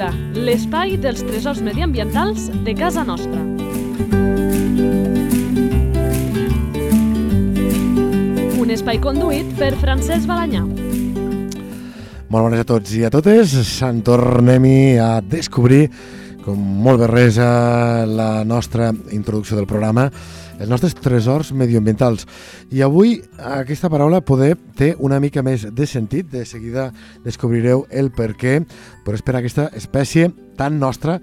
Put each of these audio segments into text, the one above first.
Natura, l'espai dels tresors mediambientals de casa nostra. Un espai conduït per Francesc Balanyà. Molt bones a tots i a totes. Se'n tornem-hi a descobrir, com molt bé res a la nostra introducció del programa, els nostres tresors medioambientals. I avui aquesta paraula poder té una mica més de sentit, de seguida descobrireu el per què, però és per aquesta espècie tan nostra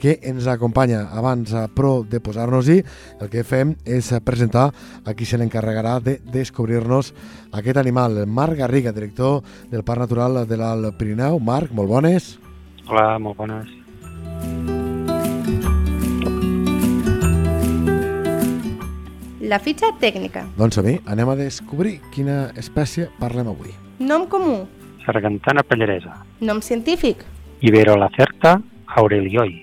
que ens acompanya. Abans, a pro de posar-nos-hi, el que fem és presentar a qui se n'encarregarà de descobrir-nos aquest animal. Marc Garriga, director del Parc Natural de l'Alt Pirineu. Marc, molt bones. Hola, molt bones. La fitxa tècnica. Doncs som-hi, anem a descobrir quina espècie parlem avui. Nom comú. Sargantana pallaresa. Nom científic. Iberolacerta aurelioi.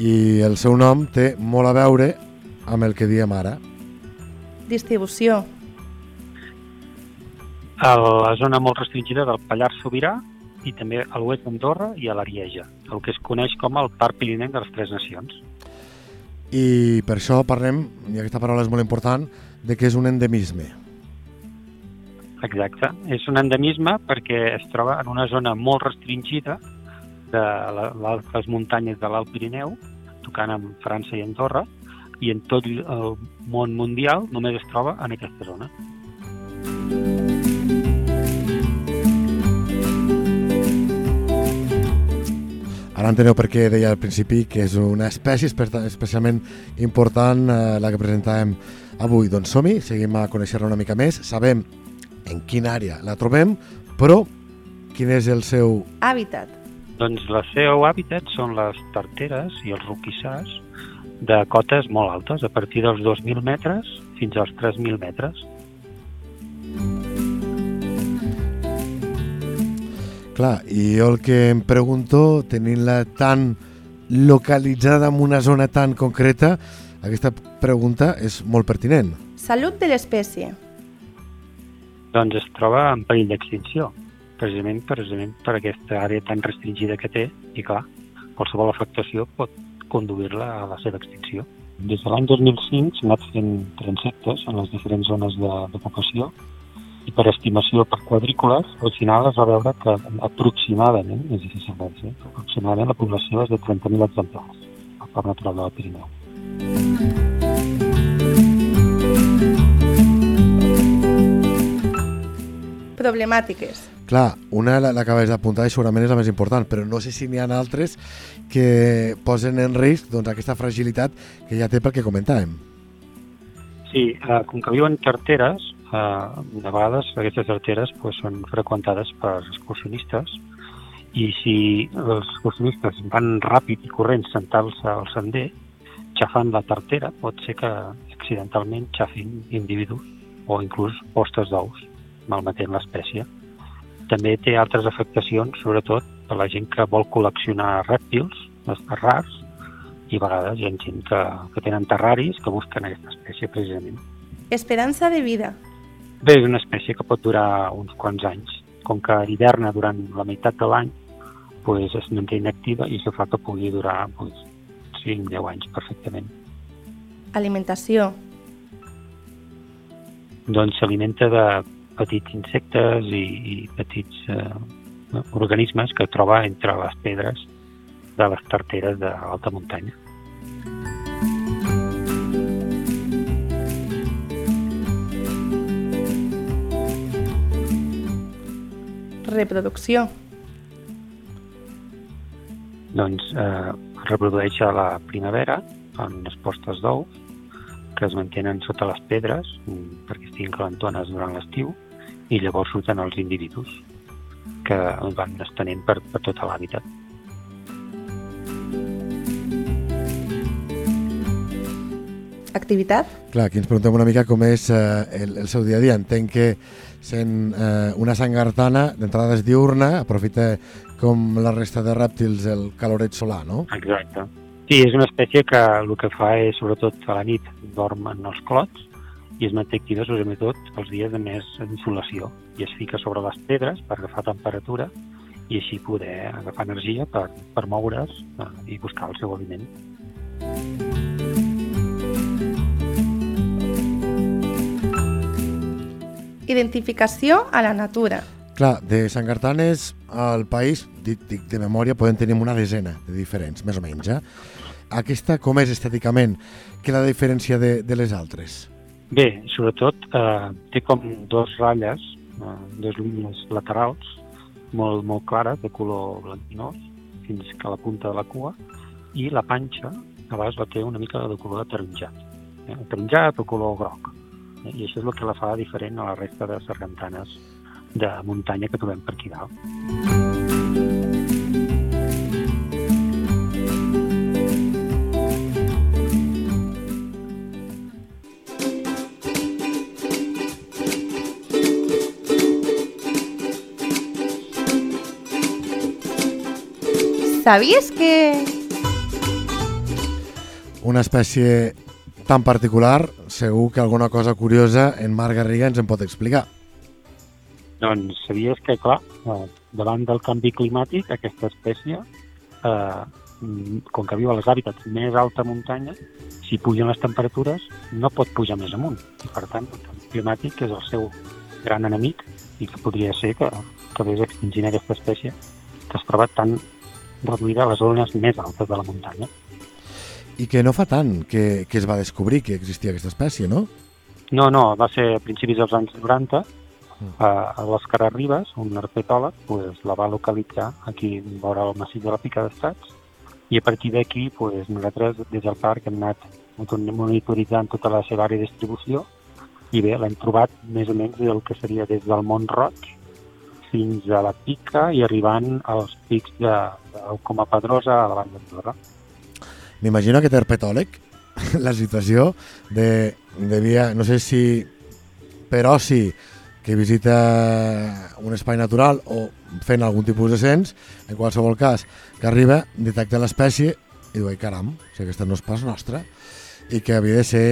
I el seu nom té molt a veure amb el que diem ara. Distribució. A la zona molt restringida del Pallars Sobirà i també a l'oest d'Andorra i a l'Arieja, el que es coneix com el Parc Pirinenc de les Tres Nacions. I per això parlem, i aquesta paraula és molt important, de que és un endemisme. Exacte. És un endemisme perquè es troba en una zona molt restringida de les muntanyes de l'Alt Pirineu, tocant amb França i Andorra, i en tot el món mundial només es troba en aquesta zona. Ara enteneu per què deia al principi que és una espècie espe- especialment important eh, la que presentàvem avui. Doncs som-hi, seguim a conèixer-la una mica més, sabem en quina àrea la trobem, però quin és el seu... Hàbitat. Doncs el seu hàbitat són les tarteres i els roquissars de cotes molt altes, a partir dels 2.000 metres fins als 3.000 metres. Clar, i jo el que em pregunto, tenint-la tan localitzada en una zona tan concreta, aquesta pregunta és molt pertinent. Salut de l'espècie. Doncs es troba en perill d'extinció, precisament, precisament per aquesta àrea tan restringida que té, i clar, qualsevol afectació pot conduir-la a la seva extinció. Des de l'any 2005 s'han anat fent transectes en les diferents zones de, de població i per estimació per quadrícules, al final es va veure que aproximadament, és difícil de dir, aproximadament la població és de 30.000 exemplars al Parc Natural del Pirineu. Problemàtiques. Clar, una la- l'acabes d'apuntar i segurament és la més important, però no sé si n'hi ha altres que posen en risc doncs, aquesta fragilitat que ja té pel que comentàvem. Sí, eh, com que viuen tarteres, eh, de vegades aquestes tarteres pues, són freqüentades per excursionistes i si els excursionistes van ràpid i corrents sentant-se al sender, xafant la tartera, pot ser que accidentalment xafin individus o inclús postes d'ous, malmetent l'espècie. També té altres afectacions, sobretot per la gent que vol col·leccionar rèptils rars i a vegades hi ha gent que, que tenen terraris que busquen aquesta espècie precisament. Esperança de vida. Bé, és una espècie que pot durar uns quants anys. Com que hiverna durant la meitat de l'any, pues, es manté inactiva i això fa que pugui durar pues, 5-10 anys perfectament. Alimentació. Doncs s'alimenta de petits insectes i, i petits eh, organismes que troba entre les pedres de les tarteres de l'alta muntanya. Reproducció. doncs eh, reprodueix a la primavera en les postes d'ous que es mantenen sota les pedres mm, perquè estiguin calentones durant l'estiu i llavors surten els individus que van estenent per, per tot l'hàbitat. Activitat. Clar, aquí ens preguntem una mica com és eh, el, el seu dia a dia. Entenc que sent eh, una sangartana, d'entrada és diurna, aprofita com la resta de rèptils el caloret solar, no? Exacte. Sí, és una espècie que el que fa és, sobretot a la nit, dorm en els clots i es manté activa sobretot els dies de més insolació i es fica sobre les pedres per agafar temperatura i així poder agafar energia per, per moure's eh, i buscar el seu aliment. Identificació a la natura. Clar, de Sant Gartanes al país, dic, dic de memòria, podem tenir una desena de diferents, més o menys. Eh? Aquesta com és estèticament? Què la diferència de, de les altres? Bé, sobretot eh, té com dos ratlles, eh, dos línies laterals, molt, molt clares, de color blanquinós, fins que a la punta de la cua, i la panxa, a vegades la té una mica de color ataronjat, eh? ataronjat o color groc. Eh? I això és el que la fa diferent a la resta de sargantanes de muntanya que trobem per aquí dalt. Sabies que... Una espècie tan particular, segur que alguna cosa curiosa en Marc Garriga ens en pot explicar. Doncs sabies que, clar, eh, davant del canvi climàtic, aquesta espècie, eh, mm, com que viu a les hàbitats més alta muntanya, si pugen les temperatures, no pot pujar més amunt. Per tant, el canvi climàtic és el seu gran enemic i que podria ser que acabés extingint aquesta espècie que es troba tan reduïda a les zones més altes de la muntanya. I que no fa tant que, que es va descobrir que existia aquesta espècie, no? No, no, va ser a principis dels anys 90, Mm. a, a l'Òscar Ribas, un herpetòleg, pues, la va localitzar aquí vora el massís de la Pica d'Estats i a partir d'aquí pues, nosaltres des del parc hem anat monitoritzant tota la seva àrea de distribució i bé, l'hem trobat més o menys del que seria des del Mont Roig fins a la Pica i arribant als pics de, de com a Pedrosa a la Vall d'Andorra. M'imagino aquest herpetòleg, la situació de, devia, no sé si per oci que visita un espai natural o fent algun tipus de cens, en qualsevol cas, que arriba, detecta l'espècie i diu, ai caram, si aquesta no és pas nostra, i que havia de ser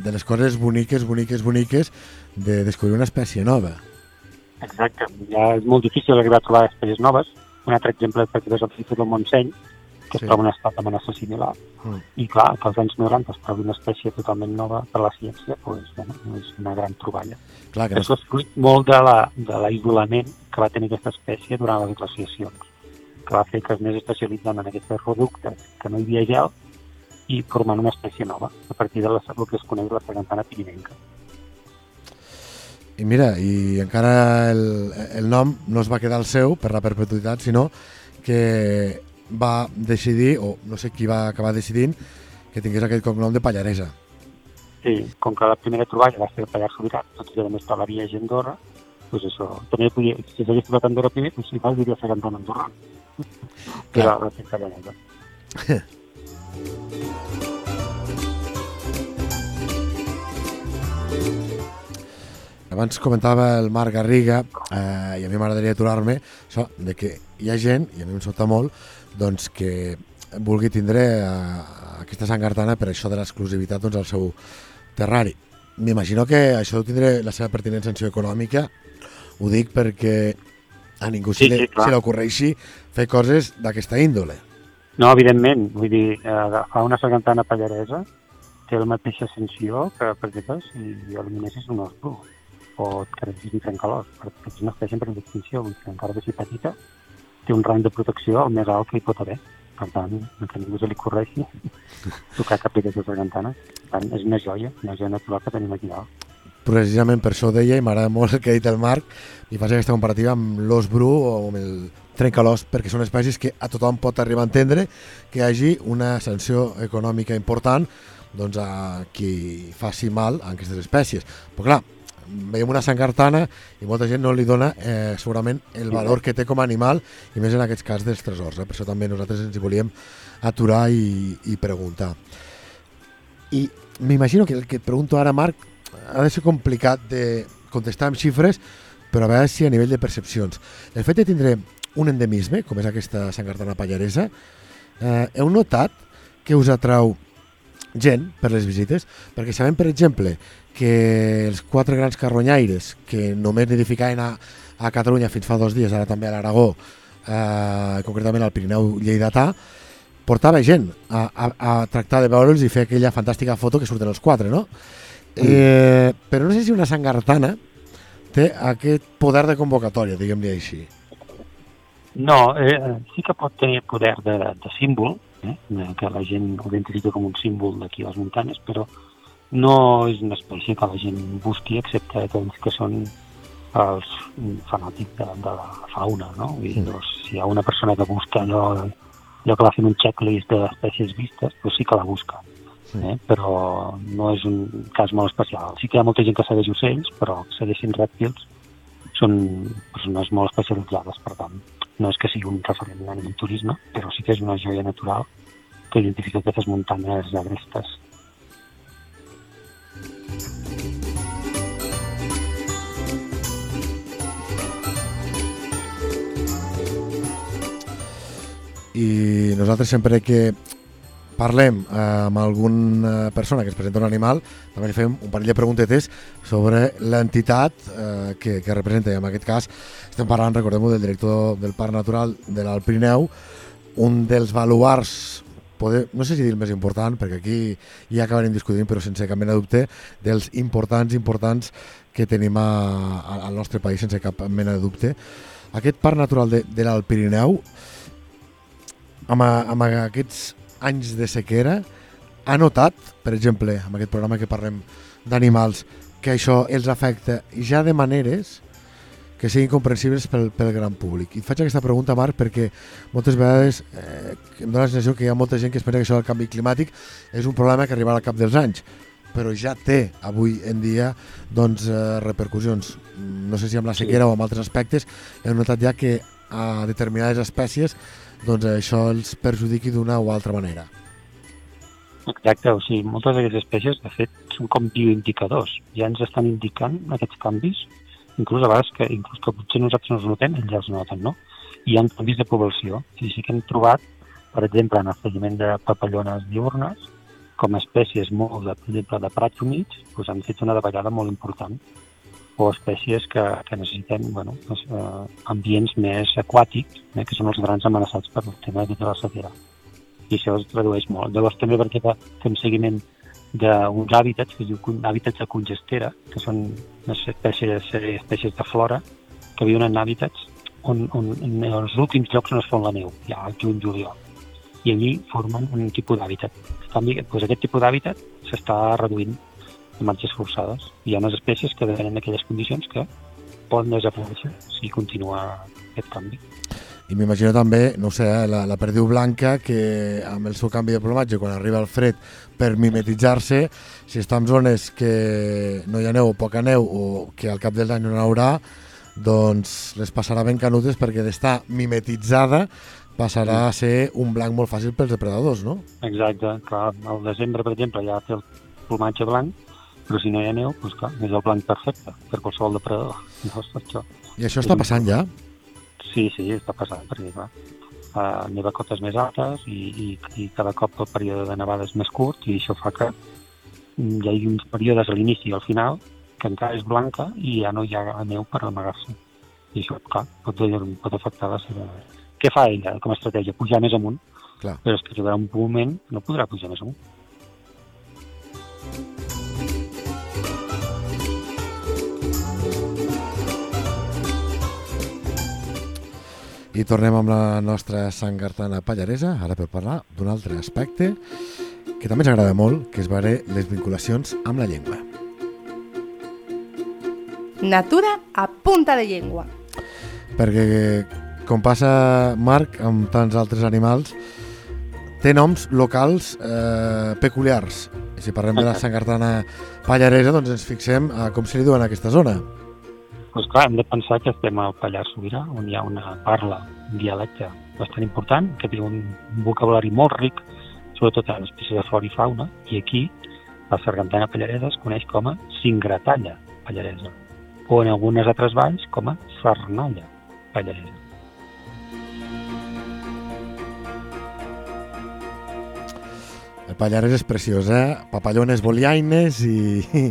de les coses boniques, boniques, boniques de descobrir una espècie nova. Exacte, ja és molt difícil arribar a trobar espècies noves. Un altre exemple és el Montseny, que Sí. troba un estat d'amenaça similar. Mm. I clar, que als anys 90 es trobi una espècie totalment nova per la ciència, doncs, bueno, és una gran troballa. Clar, que no, Això és fruit molt de la- de l'aïllament que va tenir aquesta espècie durant les glaciacions, que va fer que es anés especialitzant en aquests reductes que no hi havia gel i formant una espècie nova, a partir de la, el que es coneix la sargantana pirinenca. I mira, i encara el, el nom no es va quedar el seu per la perpetuïtat, sinó que va decidir, o no sé qui va acabar decidint, que tingués aquest cognom de Pallaresa. Sí, com que la primera troballa va ser el Pallars Sobirà, tots a més per la via Andorra, doncs això, també podia, si s'hagués trobat Andorra primer, doncs si fas diria Sargantana Andorra. Que Clar. era la festa llanesa. Abans comentava el Marc Garriga, eh, i a mi m'agradaria aturar-me, això, de que hi ha gent, i a mi em sobta molt, doncs que vulgui tindre eh, aquesta sangartana per això de l'exclusivitat doncs, al seu terrari. M'imagino que això deu tindre la seva pertinença econòmica, ho dic perquè a ningú Sí, sí, se, sí, li, se li ocorreixi fer coses d'aquesta índole. No, evidentment, vull dir, eh, agafar una sargantana pallaresa té la mateixa ascensió que, per exemple, si eliminessis un os bru o et quedessis un trencalós, perquè és una espècie en d'extinció, vull dir, que encara que sigui petita, té un rang de protecció el més alt que hi pot haver. Per tant, que ningú se li correixi tocar cap d'aquestes sargantanes. Per tant, és una joia, una joia natural que tenim aquí dalt. Precisament per això ho deia, i m'agrada molt el que ha dit el Marc, i faig aquesta comparativa amb l'os bru o amb el trencalós, perquè són espècies que a tothom pot arribar a entendre que hi hagi una sanció econòmica important doncs, a qui faci mal a aquestes espècies. Però clar, veiem una sangartana i molta gent no li dona eh, segurament el valor que té com a animal i més en aquest cas dels tresors. Eh? Per això també nosaltres ens hi volíem aturar i, i preguntar. I m'imagino que el que et pregunto ara, Marc, ha de ser complicat de contestar amb xifres, però a veure si a nivell de percepcions. El fet de tindre un endemisme, com és aquesta sangartana pallaresa, eh, heu notat que us atrau gent per les visites, perquè sabem, per exemple, que els quatre grans carronyaires que només nidificaven a, a Catalunya fins fa dos dies, ara també a l'Aragó, eh, concretament al Pirineu Lleidatà, portava gent a, a, a tractar de veure'ls i fer aquella fantàstica foto que surten els quatre, no? Eh, però no sé si una sangartana té aquest poder de convocatòria, diguem-li així. No, eh, sí que pot tenir poder de, de símbol, eh, que la gent ho identifica com un símbol d'aquí a les muntanyes, però no és una espècie que la gent busqui, excepte aquells que són els fanàtics de, de la fauna, no? Vull dir, doncs, si hi ha una persona que busca allò, allò que va fent un checklist d'espècies vistes, doncs sí que la busca, eh? però no és un cas molt especial. Sí que hi ha molta gent que segueix ocells, però segueixin rèptils són persones molt especialitzades, per tant, no és que sigui un referent en el turisme, però sí que és una joia natural que identifica aquestes muntanyes agrestes. I nosaltres sempre que parlem eh, amb alguna persona que es presenta un animal, també li fem un parell de preguntetes sobre l'entitat eh, que, que representa. I en aquest cas estem parlant, recordem-ho, del director del Parc Natural de l'Alt Pirineu, un dels baluars, poder, no sé si dir el més important, perquè aquí ja acabarem discutint, però sense cap mena de dubte, dels importants, importants que tenim a, a, al nostre país, sense cap mena de dubte. Aquest Parc Natural de, de l'Alt Pirineu, amb, amb aquests anys de sequera, ha notat, per exemple, amb aquest programa que parlem d'animals, que això els afecta ja de maneres que siguin comprensibles pel, pel gran públic. I et faig aquesta pregunta, Marc, perquè moltes vegades eh, em dóna la sensació que hi ha molta gent que espera que això del canvi climàtic és un problema que arribarà al cap dels anys, però ja té avui en dia doncs, eh, repercussions. No sé si amb la sequera sí. o amb altres aspectes hem notat ja que a determinades espècies doncs això els perjudiqui d'una o altra manera. Exacte, o sigui, moltes d'aquestes espècies, de fet, són com bioindicadors. Ja ens estan indicant aquests canvis, inclús a vegades que, inclús que potser nosaltres no els notem, ells els noten, no? Hi ha canvis de població. I sí que hem trobat, per exemple, en el seguiment de papallones diurnes, com a espècies molt, de, per exemple, de prats humits, doncs han fet una davallada molt important o espècies que, que necessiten bueno, doncs, eh, ambients més aquàtics, eh, que són els grans amenaçats per el tema de la sequera. I això es redueix molt. Llavors també perquè fem seguiment d'uns hàbitats que es diu hàbitats de congestera, que són unes espècies, espècies de flora que viuen en hàbitats on, on, en els últims llocs on es fon la neu, ja al juny-juliol. I allí formen un tipus d'hàbitat. En doncs aquest tipus d'hàbitat s'està reduint marxes forçades. Hi ha unes espècies que depenen d'aquelles condicions que poden desaparèixer si continua aquest canvi. I m'imagino també, no sé, eh, la, la perdiu blanca que amb el seu canvi de plomatge, quan arriba el fred per mimetitzar-se, si està en zones que no hi ha neu o poca neu o que al cap dels anys no n'haurà, doncs les passarà ben canutes perquè d'estar mimetitzada passarà a ser un blanc molt fàcil pels depredadors, no? Exacte, clar, al desembre, per exemple, ja té el plomatge blanc, però si no hi ha neu, doncs clar, és el blanc perfecte per qualsevol depredador. Llavors, això. I això està passant ja? Sí, sí, està passant, perquè clar, uh, neva cotes més altes i, i, i cada cop el període de nevada és més curt i això fa que hi hagi uns períodes a l'inici i al final que encara és blanca i ja no hi ha neu per amagar-se. I això, clar, pot, pot afectar la seva... Què fa ella com a estratègia? Pujar més amunt. Clar. Però és que arribarà un moment no podrà pujar més amunt. I tornem amb la nostra sangartana pallaresa, ara per parlar d'un altre aspecte que també ens agrada molt, que és veure les vinculacions amb la llengua. Natura a punta de llengua. Perquè, com passa Marc amb tants altres animals, té noms locals eh, peculiars. I si parlem de la sangartana pallaresa, doncs ens fixem a com se li diuen a aquesta zona doncs clar, hem de pensar que estem al Pallars Sobirà, on hi ha una parla, un dialecte bastant important, que té un vocabulari molt ric, sobretot en espècies de flora i fauna, i aquí la sargantana pallaresa es coneix com a singratalla pallaresa, o en algunes altres valls com a sarnalla pallaresa. El Pallares és preciós, eh? Papallones boliaines i,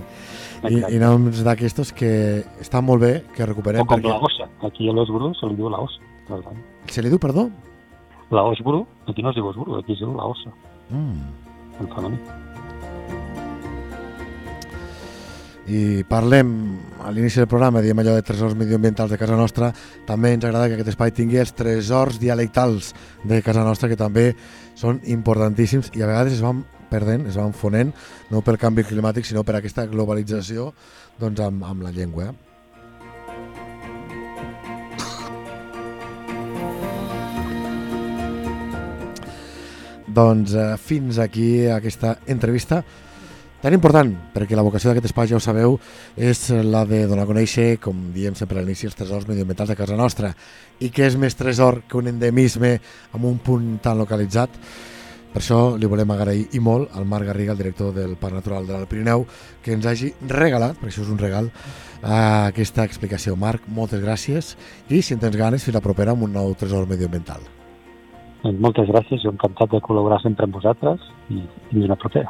i, Exacte. i noms d'aquestos que estan molt bé, que recuperem. O com la ossa. Aquí a l'os bru se li diu la ossa. per tant. Se li diu, perdó? La os bru, aquí no es diu os bru, aquí es diu la ossa, Mm. en femení. I parlem, a l'inici del programa, diem allò de tresors medioambientals de casa nostra, també ens agrada que aquest espai tingui els tresors dialectals de casa nostra, que també són importantíssims i a vegades es van perdent, es van fonent, no pel canvi climàtic, sinó per aquesta globalització doncs, amb, amb la llengua. eh? Doncs eh, fins aquí aquesta entrevista tan important, perquè la vocació d'aquest espai, ja ho sabeu, és la de donar a conèixer, com diem sempre a l'inici, els tresors medioambientals de casa nostra. I què és més tresor que un endemisme amb un punt tan localitzat? Per això li volem agrair i molt al Marc Garriga, el director del Parc Natural de l'Alt Pirineu, que ens hagi regalat, perquè això és un regal, eh, aquesta explicació. Marc, moltes gràcies i si en tens ganes, fins la propera amb un nou tresor medioambiental. Doncs moltes gràcies, jo encantat de col·laborar sempre amb vosaltres i fins una propera.